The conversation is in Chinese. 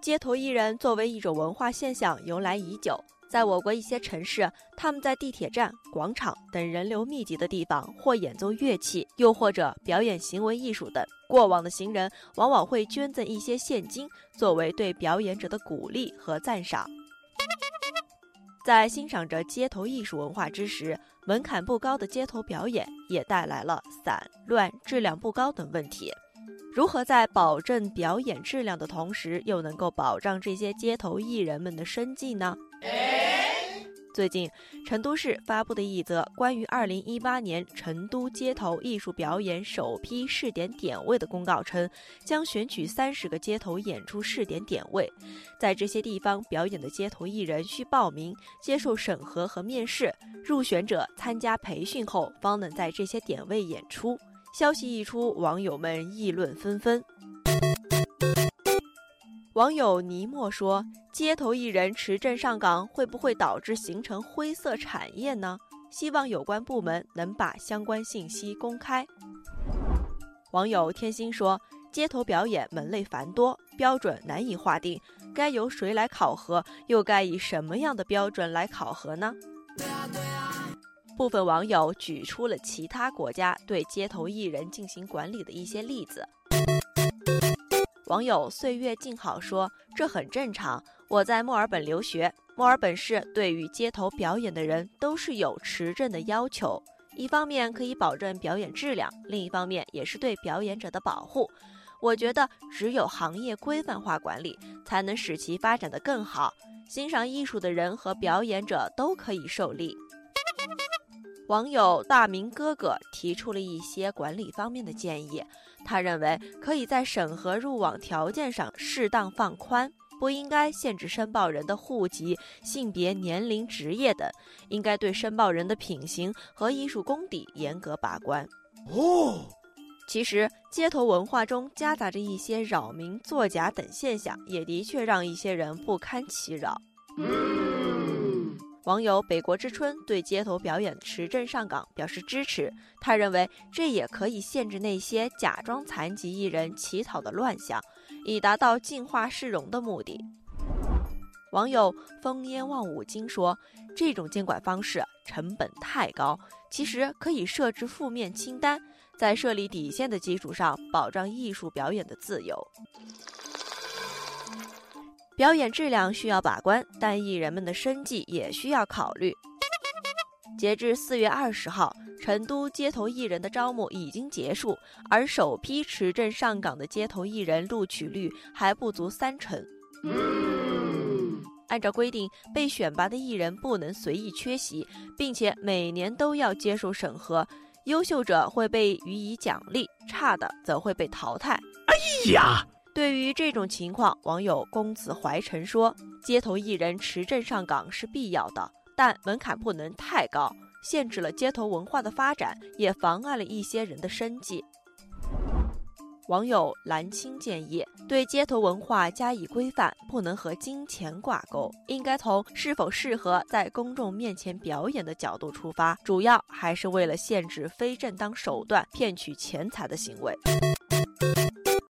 街头艺人作为一种文化现象由来已久，在我国一些城市，他们在地铁站、广场等人流密集的地方，或演奏乐器，又或者表演行为艺术等。过往的行人往往会捐赠一些现金，作为对表演者的鼓励和赞赏。在欣赏着街头艺术文化之时，门槛不高的街头表演也带来了散乱、质量不高等问题。如何在保证表演质量的同时，又能够保障这些街头艺人们的生计呢？最近，成都市发布的一则关于2018年成都街头艺术表演首批试点点位的公告称，将选取30个街头演出试点点位，在这些地方表演的街头艺人需报名、接受审核和面试，入选者参加培训后方能在这些点位演出。消息一出，网友们议论纷纷。网友尼莫说：“街头艺人持证上岗，会不会导致形成灰色产业呢？希望有关部门能把相关信息公开。”网友天心说：“街头表演门类繁多，标准难以划定，该由谁来考核？又该以什么样的标准来考核呢？”部分网友举出了其他国家对街头艺人进行管理的一些例子。网友岁月静好说：“这很正常。我在墨尔本留学，墨尔本市对于街头表演的人都是有持证的要求，一方面可以保证表演质量，另一方面也是对表演者的保护。我觉得只有行业规范化管理，才能使其发展得更好，欣赏艺术的人和表演者都可以受利。”网友大明哥哥提出了一些管理方面的建议，他认为可以在审核入网条件上适当放宽，不应该限制申报人的户籍、性别、年龄、职业等，应该对申报人的品行和艺术功底严格把关。哦，其实街头文化中夹杂着一些扰民、作假等现象，也的确让一些人不堪其扰。网友北国之春对街头表演持证上岗表示支持，他认为这也可以限制那些假装残疾艺人乞讨的乱象，以达到净化市容的目的。网友风烟望五金说，这种监管方式成本太高，其实可以设置负面清单，在设立底线的基础上保障艺术表演的自由。表演质量需要把关，但艺人们的生计也需要考虑。截至四月二十号，成都街头艺人的招募已经结束，而首批持证上岗的街头艺人录取率还不足三成。按照规定，被选拔的艺人不能随意缺席，并且每年都要接受审核，优秀者会被予以奖励，差的则会被淘汰。哎呀！对于这种情况，网友公子怀晨说：“街头艺人持证上岗是必要的，但门槛不能太高，限制了街头文化的发展，也妨碍了一些人的生计。”网友蓝青建议，对街头文化加以规范，不能和金钱挂钩，应该从是否适合在公众面前表演的角度出发，主要还是为了限制非正当手段骗取钱财的行为。